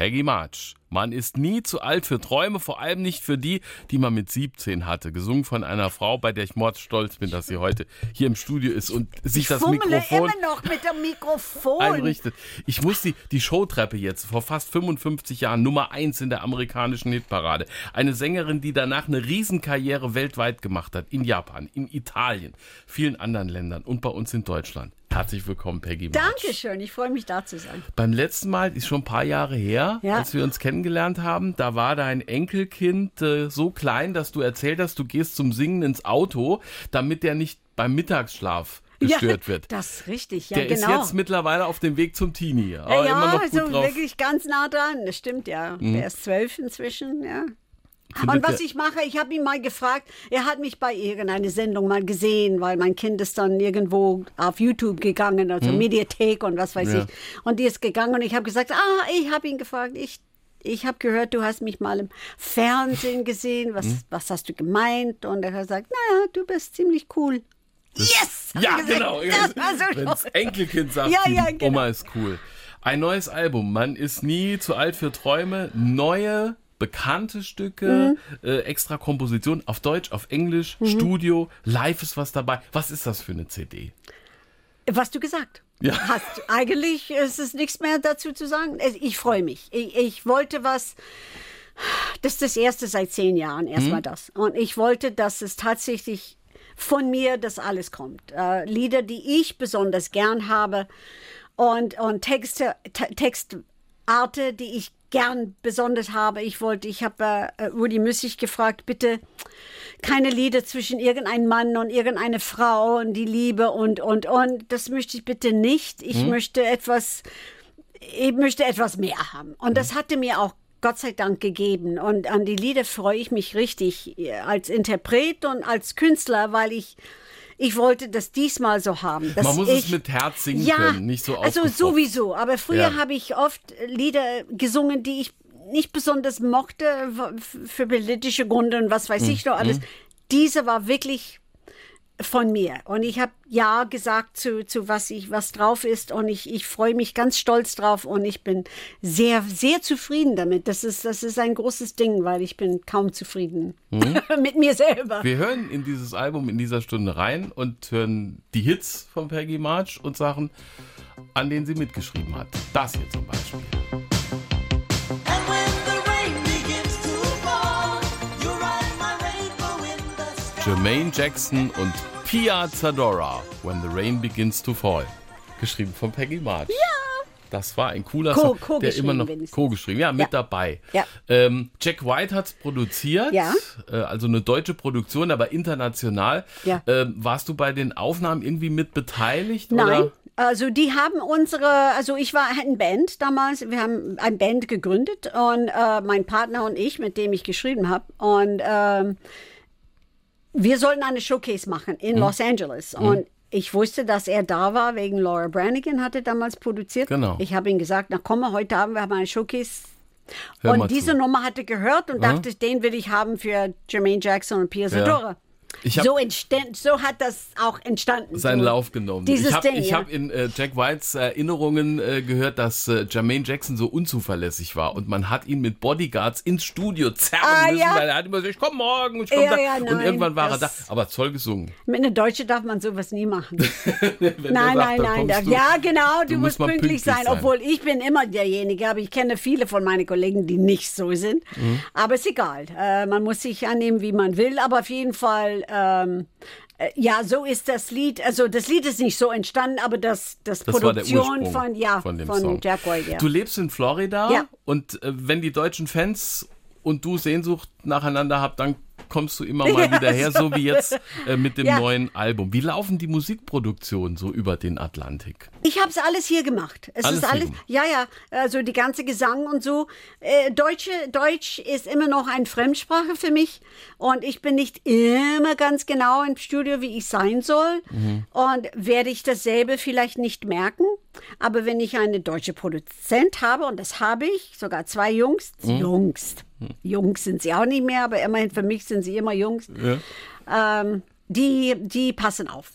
Peggy March. Man ist nie zu alt für Träume, vor allem nicht für die, die man mit 17 hatte. Gesungen von einer Frau, bei der ich mordsstolz bin, dass sie heute hier im Studio ist und sich das fummele Mikrofon immer noch mit dem Mikrofon. einrichtet. Ich muss die, die Showtreppe jetzt vor fast 55 Jahren Nummer 1 in der amerikanischen Hitparade. Eine Sängerin, die danach eine Riesenkarriere weltweit gemacht hat. In Japan, in Italien, vielen anderen Ländern und bei uns in Deutschland. Herzlich willkommen, Peggy March. Dankeschön, ich freue mich da zu sein. Beim letzten Mal, ist schon ein paar Jahre her, Ja. als wir uns kennengelernt haben, da war dein Enkelkind äh, so klein, dass du erzählt hast, du gehst zum Singen ins Auto, damit der nicht beim Mittagsschlaf gestört ja, wird. Das ist richtig, ja Der genau. ist jetzt mittlerweile auf dem Weg zum Teenie. Aber ja, immer noch ja, gut also drauf. Mhm. wirklich ganz nah dran. Das stimmt ja. Der ist zwölf inzwischen, ja. Und was ich mache, ich habe ihn mal gefragt, er hat mich bei irgendeiner Sendung mal gesehen, weil mein Kind ist dann irgendwo auf YouTube gegangen, also Mediathek und was weiß. Ja. ich. Und die ist gegangen und ich habe gesagt, ah, ich habe ihn gefragt, ich, ich habe gehört, du hast mich mal im Fernsehen gesehen, was, Mhm. was hast du gemeint? Und er hat gesagt, naja, du bist ziemlich cool. yes! hab Ja, gesagt. genau. Das so Wenn das toll. Enkelkind sagt, Ja, ja, genau. Oma ist cool. Ein neues Album. Man ist nie zu alt für Träume. Neue, bekannte Stücke, Mhm. äh, extra Komposition auf Deutsch, auf Englisch, Studio, live ist was dabei. Was ist das für eine CD? Was du gesagt. Ja. Hast, eigentlich ist es nichts mehr dazu zu sagen. Ich freue mich. Ich, ich wollte was. Das ist das erste seit zehn Jahren erstmal das. Und ich wollte, dass es tatsächlich von mir das alles kommt. Äh, Lieder, die ich besonders gern habe und, und Texte, Te- Textarte, die ich gern besonders habe. Ich wollte, ich habe äh, Rudi Müssig gefragt, bitte keine Lieder zwischen irgendeinem Mann und irgendeine Frau und die Liebe und, und, und. Das möchte ich bitte nicht. Ich möchte etwas, ich möchte etwas mehr haben. Und das hatte mir auch Gott sei Dank gegeben. Und an die Lieder freue ich mich richtig äh, als Interpret und als Künstler, weil ich, ich wollte das diesmal so haben. Man muss ich, es mit Herz singen ja, können, nicht so Also sowieso. Aber früher Ja. habe ich oft Lieder gesungen, die ich nicht besonders mochte, für politische Gründe und was Mhm. weiß ich noch alles. Diese war wirklich von mir. Und ich habe ja gesagt zu, zu was ich, was drauf ist. Und ich, ich freue mich ganz stolz drauf und ich bin sehr, sehr zufrieden damit. Das ist, das ist ein großes Ding, weil ich bin kaum zufrieden mit mir selber. Mhm. Wir hören in dieses Album in dieser Stunde rein und hören die Hits von Peggy March und Sachen, an denen sie mitgeschrieben hat. Das hier zum Beispiel. Jermaine Jackson und Pia Zadora, When the Rain Begins to Fall. Geschrieben von Peggy March. Ja. Das war ein cooler Co- Song, der co-geschrieben immer noch wenigstens. co-geschrieben, ja, mit Ja. dabei. Ja. Ähm, Jack White hat's produziert, Ja. äh, also eine deutsche Produktion, aber international. Ja. Ähm, warst du bei den Aufnahmen irgendwie mit beteiligt? Nein, Oder? also die haben unsere, also ich war eine Band damals, wir haben eine Band gegründet und äh, mein Partner und ich, mit dem ich geschrieben habe und ähm, wir sollten eine Showcase machen in Mhm. Los Angeles und ich wusste, dass er da war, wegen Laura Branigan hatte damals produziert. Genau. Ich habe ihm gesagt, na komm mal, heute Abend, wir haben eine Showcase. Hör und diese zu. Nummer hatte gehört und dachte, den will ich haben für Jermaine Jackson und Pia. Ich hab- So, so hat das auch entstanden. seinen so, Lauf genommen. Dieses ich habe ja. hab in äh, Jack Whites Erinnerungen äh, gehört, dass äh, Jermaine Jackson so unzuverlässig war und man hat ihn mit Bodyguards ins Studio zerren Ah, müssen, ja. weil er hat immer gesagt, ich komm morgen, ich komm Ja, da. ja, und nein, irgendwann war er da. Aber toll gesungen. Mit einer Deutsche darf man sowas nie machen. Nein, sagt, nein, nein. du- ja, genau, du, du musst mal pünktlich, sein, sein. Obwohl ich bin immer derjenige, aber ich kenne viele von meinen Kollegen, die nicht so sind. Mhm. Aber ist egal. Äh, man muss sich annehmen, wie man will. Aber auf jeden Fall, ähm, äh, ja, so ist das Lied. Also das Lied ist nicht so entstanden, aber das, das, Das Produktion von, ja, von dem von Song. Jack White. Ja. Du lebst in Florida Ja. und äh, wenn die deutschen Fans und du Sehnsucht nacheinander habt, dann kommst du immer mal wieder her, so wie jetzt äh, mit dem neuen Album. Wie laufen die Musikproduktionen so über den Atlantik? Ich habe es alles hier gemacht. Es Alles ist alles, gemacht. ja, ja, also die ganze Gesang und so. Äh, Deutsche, Deutsch ist immer noch eine Fremdsprache für mich und ich bin nicht immer ganz genau im Studio, wie ich sein soll Mhm. und werde ich dasselbe vielleicht nicht merken. Aber wenn ich eine deutsche Produzent habe, und das habe ich, sogar zwei Jungs, Mhm. Jungs, Jungs sind sie auch nicht mehr, aber immerhin für mich sind sie immer Jungs, ähm, die, die passen auf.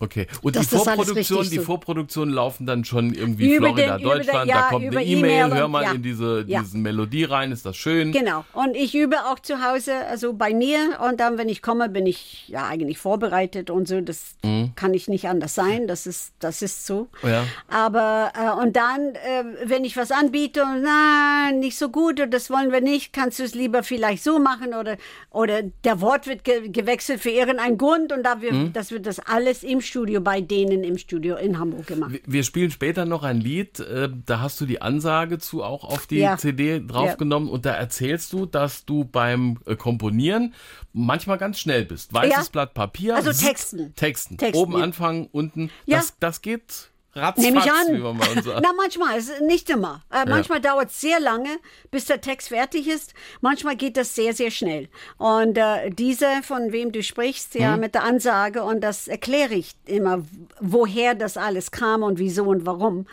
Okay. Und Dass die Vorproduktion, die Vorproduktionen laufen dann schon irgendwie Über Florida, den- über den- Deutschland, ja, da kommt eine E-Mail, E-Mail hör und- mal ja. in diese, Ja. Melodie rein, ist das schön? Genau. Und ich übe auch zu Hause, also bei mir. Und dann, wenn ich komme, bin ich ja eigentlich vorbereitet und so. Das kann ich nicht anders sein. Das ist, das ist so. Mhm. Ja. Aber, äh, und dann, äh, wenn ich was anbiete und na, nicht so gut oder das wollen wir nicht, kannst du es lieber vielleicht so machen oder, oder der Wort wird ge gewechselt für irgendeinen Grund und da wir, Mhm. das wird das alles im Studio bei denen im Studio in Hamburg gemacht. Wir- Wir spielen später noch ein Lied, äh, da hast du die Ansage zu auch auf die Ja. CD draufgenommen und da erzählst du, dass du beim äh, Komponieren manchmal ganz schnell bist. Weißes Ja. Blatt Papier. Also Texten. Texten. Texten, Oben ja. anfangen, unten. Ja. Das, das geht ratzfatz, Nehme ich an. wie man bei uns sagt. Na, manchmal, es ist nicht immer. Äh, manchmal dauert es sehr lange, bis der Text fertig ist. Manchmal geht das sehr, sehr schnell. Und äh, diese, von wem du sprichst, ja, Mhm. mit der Ansage, und das erkläre ich immer, woher das alles kam und wieso und warum.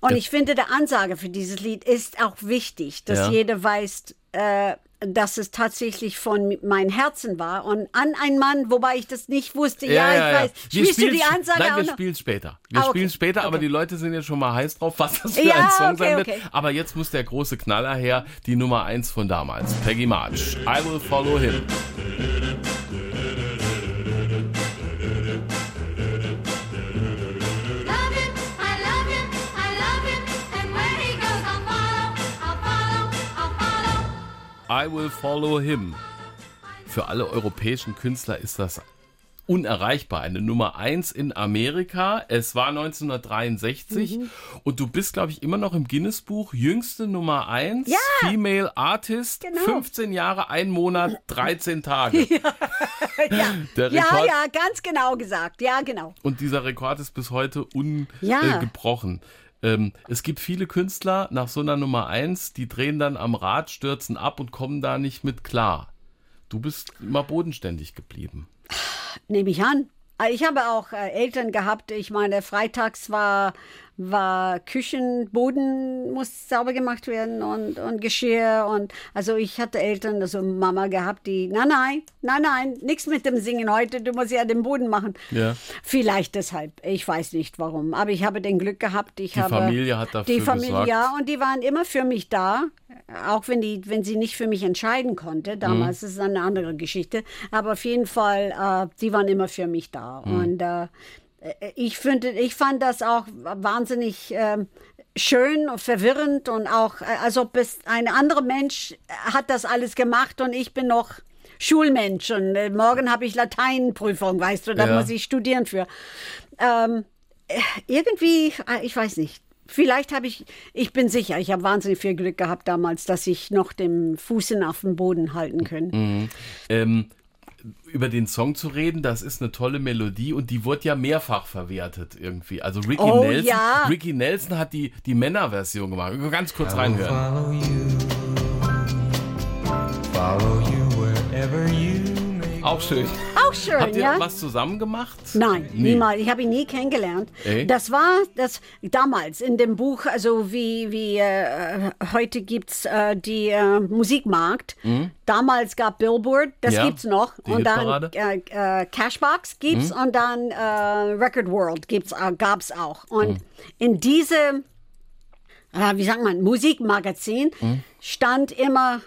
Und ich finde, der Ansage für dieses Lied ist auch wichtig, dass Ja. jeder weiß, äh, dass es tatsächlich von meinem Herzen war und an einen Mann, wobei ich das nicht wusste. Ja, ich weiß. Wir Spielst du die Ansage Nein, wir spielen später. Wir Ah, okay. spielen später, aber Okay. die Leute sind jetzt schon mal heiß drauf, was das für Ja, ein Song okay, sein wird. Aber jetzt muss der große Knaller her, die Nummer eins von damals, Peggy March. I will follow him. I will follow him. Für alle europäischen Künstler ist das unerreichbar. Eine Nummer eins in Amerika. Es war 1963 Mhm. und du bist, glaube ich, immer noch im Guinness-Buch. Jüngste Nummer eins, Ja. Female Artist, Genau. 15 Jahre, ein Monat, 13 Tage. Der Ja, Rekord, ja, ganz genau gesagt. Ja, genau. Und dieser Rekord ist bis heute Ja. ungebrochen. Ähm, es gibt viele Künstler nach so einer Nummer eins, die drehen dann am Rad, stürzen ab und kommen da nicht mit klar. Du bist immer bodenständig geblieben. Nehme ich an. Äh, Ich habe auch äh, Eltern gehabt. Ich meine, freitags war, war Küchenboden muss sauber gemacht werden und, und Geschirr. Und also ich hatte Eltern, also Mama gehabt, die, nein, nein, nein, nein, nichts mit dem Singen heute, du musst ja den Boden machen. Ja. Vielleicht deshalb, ich weiß nicht warum. Aber ich habe den Glück gehabt. Ich Die habe, Familie hat dafür Die Familie, gesorgt. ja, und die waren immer für mich da. Auch wenn, die, wenn sie nicht für mich entscheiden konnte. Damals Mhm. ist es eine andere Geschichte. Aber auf jeden Fall, äh, die waren immer für mich da. Mhm. Und äh, ich, finde, ich fand das auch wahnsinnig ähm, schön und verwirrend und auch, äh, als ob es ein anderer Mensch hat das alles gemacht und ich bin noch Schulmensch und äh, morgen habe ich Lateinprüfung, weißt du, da Ja. muss ich studieren für. Ähm, äh, irgendwie, äh, ich weiß nicht. Vielleicht habe ich, ich bin sicher, ich habe wahnsinnig viel Glück gehabt damals, dass ich noch den Fußen auf dem Boden halten können. Ähm, über den Song zu reden, das ist eine tolle Melodie und die wird ja mehrfach verwertet irgendwie. Also Ricky Oh, Nelson, ja. Ricky Nelson hat die, die Männerversion gemacht. Ganz kurz reinhören. Follow you, follow you Auch schön. Auch schön, Habt ihr ja? was zusammen gemacht? Nein, Nee. niemals. Ich habe ihn nie kennengelernt. Ey? Das war das damals in dem Buch, also wie, wie äh, heute gibt es äh, die äh, Musikmarkt. Damals gab Billboard, das Mhm. Ja, gibt's noch. und dann. Mhm. äh, äh, Cashbox gibt's und dann äh, Record World gibt's, äh, gab's auch. Und Mhm. in diese, wie sagt man, Musikmagazin Mhm. stand immer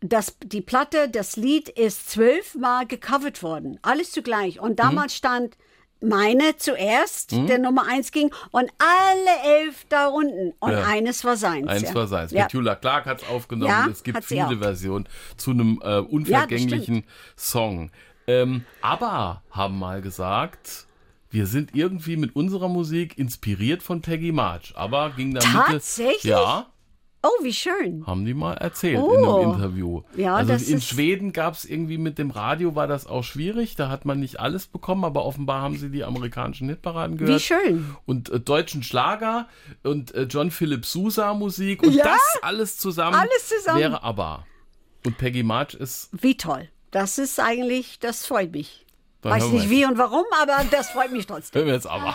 das, die Platte, das Lied ist zwölfmal gecovert worden. Alles zugleich. Und damals stand meine zuerst, der Nummer eins ging, und alle elf da unten. Und Ja. eines war seins. Eins ja. war seins. Ja. Petula Clark hat es aufgenommen. Ja, es gibt viele. Versionen zu einem äh, unvergänglichen Song. Ähm, aber haben mal gesagt, wir sind irgendwie mit unserer Musik inspiriert von Peggy March. Aber ging dann Tatsächlich? Ja, Oh, wie schön. haben die mal erzählt in Oh. einem Interview. Ja, also das in ist- Schweden gab es irgendwie mit dem Radio war das auch schwierig. Da hat man nicht alles bekommen, aber offenbar haben sie die amerikanischen Hitparaden gehört. Wie schön. Und äh, deutschen Schlager und äh, John Philip Sousa Musik und Ja. das alles zusammen, Alles zusammen. wäre ABBA. Und Peggy March ist Wie toll. Das ist eigentlich, das freut mich. Dann Weiß nicht wie und warum, aber das freut mich trotzdem. Hören wir jetzt ABBA.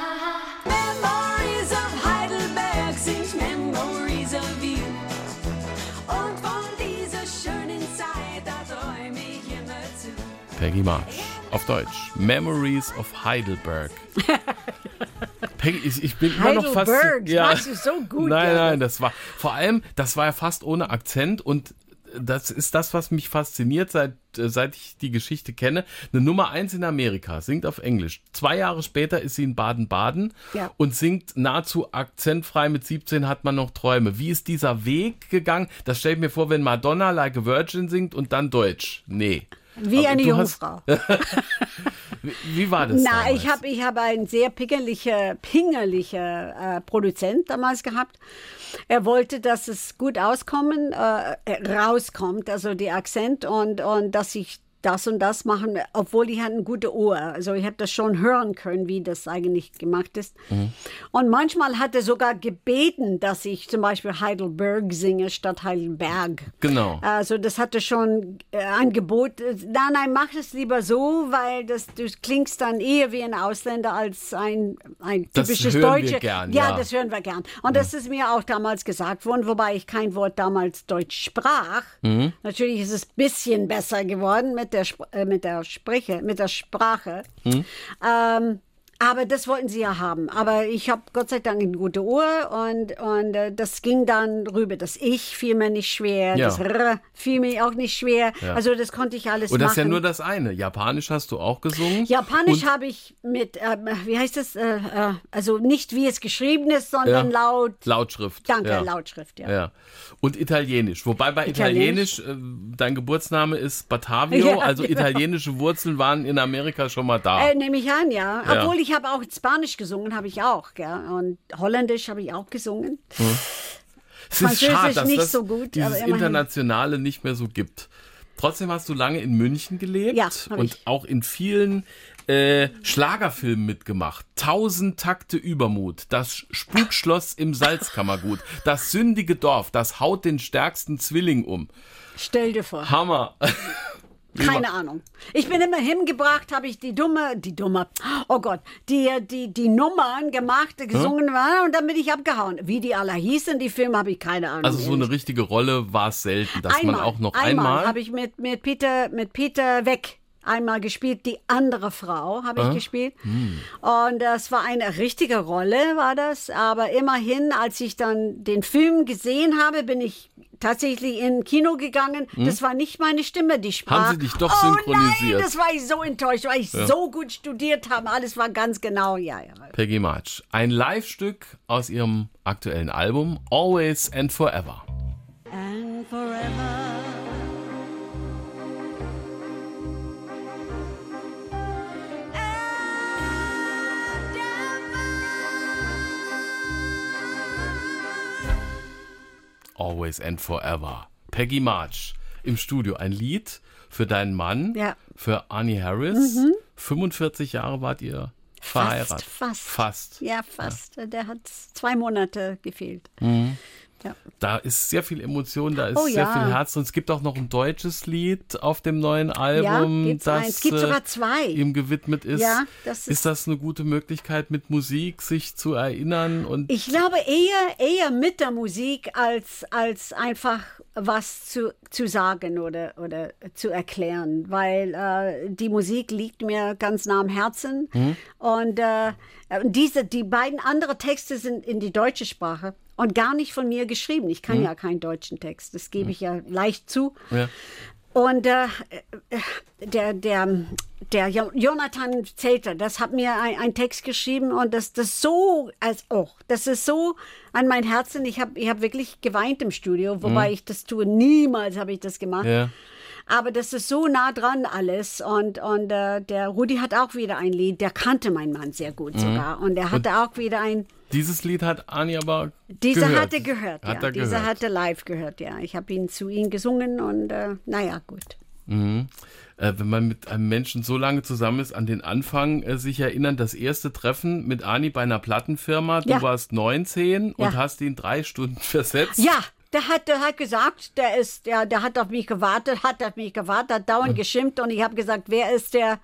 Peggy March. Auf Deutsch. Memories of Heidelberg. Peggy, ich, ich bin immer noch fast. Heidelberg, machst du so gut, Nein, ja. nein, das war vor allem, das war ja fast ohne Akzent und das ist das, was mich fasziniert, seit, äh, seit ich die Geschichte kenne. Eine Nummer eins in Amerika, singt auf Englisch. Zwei Jahre später ist sie in Baden-Baden Ja. und singt nahezu akzentfrei. Mit 17 hat man noch Träume. Wie ist dieser Weg gegangen? Das stelle ich mir vor, wenn Madonna Like a Virgin singt und dann Deutsch. Nee. Wie Aber eine Jungfrau. Wie, war das? Na, damals? ich habe ich hab einen sehr pingerlicher, pingerlicher äh, Produzent damals gehabt. Er wollte, dass es gut auskommen, äh, rauskommt, also der Akzent und, und dass ich das und das machen, obwohl ich hatte eine gute Ohr. Also ich habe das schon hören können, wie das eigentlich gemacht ist. Mhm. Und manchmal hat er sogar gebeten, dass ich zum Beispiel Heidelberg singe statt Heidelberg. Genau. Also das hatte schon äh, Angebot. Nein, nein, mach es lieber so, weil das, du klingst dann eher wie ein Ausländer als ein, ein Das typisches hören wir gern, ja, ja. das hören wir gern. Und das ist mir auch damals gesagt worden, wobei ich kein Wort damals Deutsch sprach. Mhm. Natürlich ist es ein bisschen besser geworden mit der, Sp äh, mit der Spreche, mit der Sprache. Mhm. Ähm, aber das wollten sie ja haben. Aber ich habe Gott sei Dank eine gute Uhr und, und äh, das ging dann rüber. Das Ich fiel mir nicht schwer, Ja. das R fiel mir auch nicht schwer. Ja. Also das konnte ich alles Und das machen. ist ja nur das eine. Japanisch hast du auch gesungen. Japanisch habe ich mit, äh, wie heißt das, äh, äh, also nicht wie es geschrieben ist, sondern Ja. laut, Lautschrift. danke. Lautschrift, ja. Und Italienisch. Wobei bei Italienisch. Italienisch, äh, dein Geburtsname ist Batavio, also genau. italienische Wurzeln waren in Amerika schon mal da. Äh, nehme ich an, ja. Ja. Obwohl ich habe auch Spanisch gesungen, habe ich auch, gell? Und Holländisch habe ich auch gesungen. es ist schade, dass nicht das so gut, dieses. Internationale nicht mehr so gibt. Trotzdem hast du lange in München gelebt Ja, und ich. auch in vielen äh, Schlagerfilmen mitgemacht. Tausend Takte Übermut, das Spukschloss im Salzkammergut, das sündige Dorf, das haut den stärksten Zwilling um. Stell dir vor. Hammer. Keine Ahnung. Ich bin immer hingebracht, habe ich die dumme, die dumme, oh Gott, die, die, die Nummern gemacht, gesungen waren und dann bin ich abgehauen. Wie die alle hießen, die Filme, habe ich keine Ahnung. Also so eine richtige Rolle war es selten, dass man auch noch einmal einmal. habe ich mit, mit Peter mit Peter weg einmal gespielt. Die andere Frau habe ich gespielt. Hm. Und das war eine richtige Rolle, war das. Aber immerhin, als ich dann den Film gesehen habe, bin ich tatsächlich in Kino gegangen. Das war nicht meine Stimme, die sprach. Hm? Haben sie dich doch oh synchronisiert? Nein, das war ich so enttäuscht, weil ich so gut studiert habe. Alles war ganz genau, ja, ja. Peggy March. Ein Live-Stück aus ihrem aktuellen Album Always and Forever. And forever. Always and Forever. Peggy March im Studio. Ein Lied für deinen Mann, Ja. Mhm. für Arnie Harris. 45 Jahre wart ihr verheiratet. Fast, fast. Fast. Ja, fast. Der hat zwei Monate gefehlt. Ja. Da ist sehr viel Emotion, da ist Oh, sehr ja. viel Herz. Und es gibt auch noch ein deutsches Lied auf dem neuen Album, gibt's das eins. Gibt sogar zwei. äh, ihm gewidmet ist. Ja, das ist- ist das eine gute Möglichkeit, mit Musik sich zu erinnern? Und Ich glaube eher, eher mit der Musik als, als einfach was zu, zu sagen oder, oder zu erklären, weil äh, die Musik liegt mir ganz nah am Herzen. Und äh, diese, die beiden anderen Texte sind in die deutsche Sprache und gar nicht von mir geschrieben. Ich kann ja keinen deutschen Text, das gebe ich ja leicht zu. ja. Und äh, äh, der, der, der Jo- Jonathan Zelter, das hat mir ein, ein Text geschrieben und das, das so, als oh, das ist so an mein Herzen. Ich habe ich hab wirklich geweint im Studio, wobei ich das tue. Niemals habe ich das gemacht. Ja. Aber das ist so nah dran alles. Und, und äh, der Rudi hat auch wieder ein Lied, der kannte meinen Mann sehr gut sogar. Und er hatte auch wieder ein, Dieses Lied hat Arnie aber dieser gehört. hatte gehört, Hat ja. er gehört. hatte live gehört, ja. Ich habe ihn zu ihm gesungen und äh, naja, gut. äh, wenn man mit einem Menschen so lange zusammen ist, an den Anfang äh, sich erinnern, das erste Treffen mit Ani bei einer Plattenfirma. Du Ja. warst 19 und Ja. hast ihn drei Stunden versetzt. Ja, der hat, der hat gesagt, der ist, der, der hat auf mich gewartet, hat auf mich gewartet, hat dauernd geschimpft und ich habe gesagt, wer ist der,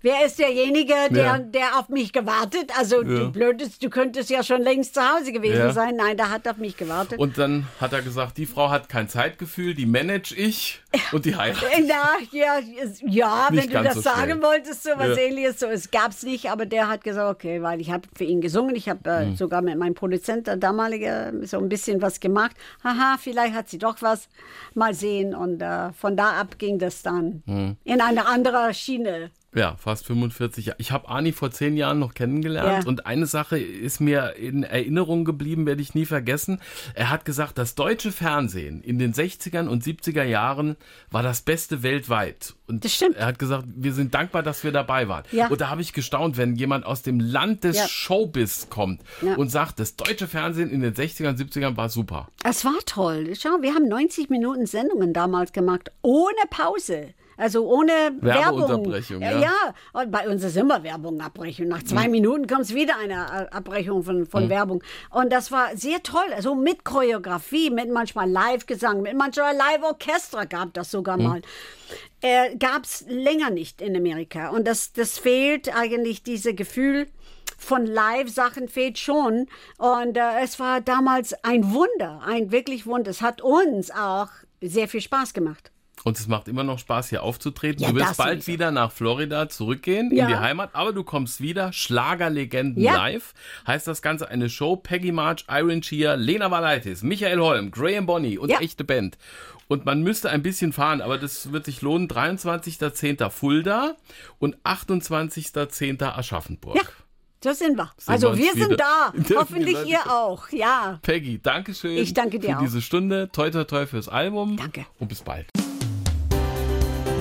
Wer ist derjenige, der, Ja. der auf mich gewartet? Also Ja. du blödest, du könntest ja schon längst zu Hause gewesen Ja. sein. Nein, der hat auf mich gewartet. Und dann hat er gesagt, die Frau hat kein Zeitgefühl, die manage ich und die heiratet. Na, ja, es- ja Nicht wenn du das so sagen schnell. wolltest, so was Ja. ähnliches, so, es gab's nicht, aber der hat gesagt, okay, weil ich habe für ihn gesungen, ich habe äh, sogar mit meinem Produzent, der damalige, so ein bisschen was gemacht. Haha, vielleicht hat sie doch was, mal sehen. Und äh, von da ab ging das dann Mhm. in eine andere Schiene. Ja, fast 45 Jahre. Ich habe Ani vor zehn Jahren noch kennengelernt Ja. und eine Sache ist mir in Erinnerung geblieben, werde ich nie vergessen. Er hat gesagt, das deutsche Fernsehen in den 60ern und 70er Jahren war das Beste weltweit. Und Das stimmt. er hat gesagt, wir sind dankbar, dass wir dabei waren. Ja. Und da habe ich gestaunt, wenn jemand aus dem Land des Ja. Showbiz kommt und sagt, das deutsche Fernsehen in den 60ern und 70ern war super. Es war toll. Schau, wir haben 90 Minuten Sendungen damals gemacht, ohne Pause. Also ohne Werbung. Werbeunterbrechung, ja. ja. und bei uns ist immer Werbung abbrechen. Nach zwei Minuten kommt wieder eine äh, Abbrechung von, von Werbung. Und das war sehr toll. Also mit Choreografie, mit manchmal Live-Gesang, mit manchmal Live-Orchester gab das sogar mal. Äh, gab es länger nicht in Amerika. Und das, das fehlt eigentlich, dieses Gefühl von Live-Sachen fehlt schon. Und äh, es war damals ein Wunder, ein wirklich Wunder. Es hat uns auch sehr viel Spaß gemacht. Und es macht immer noch Spaß, hier aufzutreten. Ja, du wirst das bald sowieso. wieder nach Florida zurückgehen, Ja. in die Heimat, aber du kommst wieder. Schlagerlegenden Ja. live. Heißt das Ganze eine Show. Peggy March, Iron Shear, Lena Valaitis, Michael Holm, Graham Bonney und echte Band. Und man müsste ein bisschen fahren, aber das wird sich lohnen. 23.10. Fulda und 28.10. Aschaffenburg. Ja, so sind wir. Sehen also wir wir sind da. Hoffentlich ihr auch. Ja. Peggy, danke schön. Ich danke dir für auch. diese Stunde. Toi, toi, toi fürs Album. Danke. Und bis bald.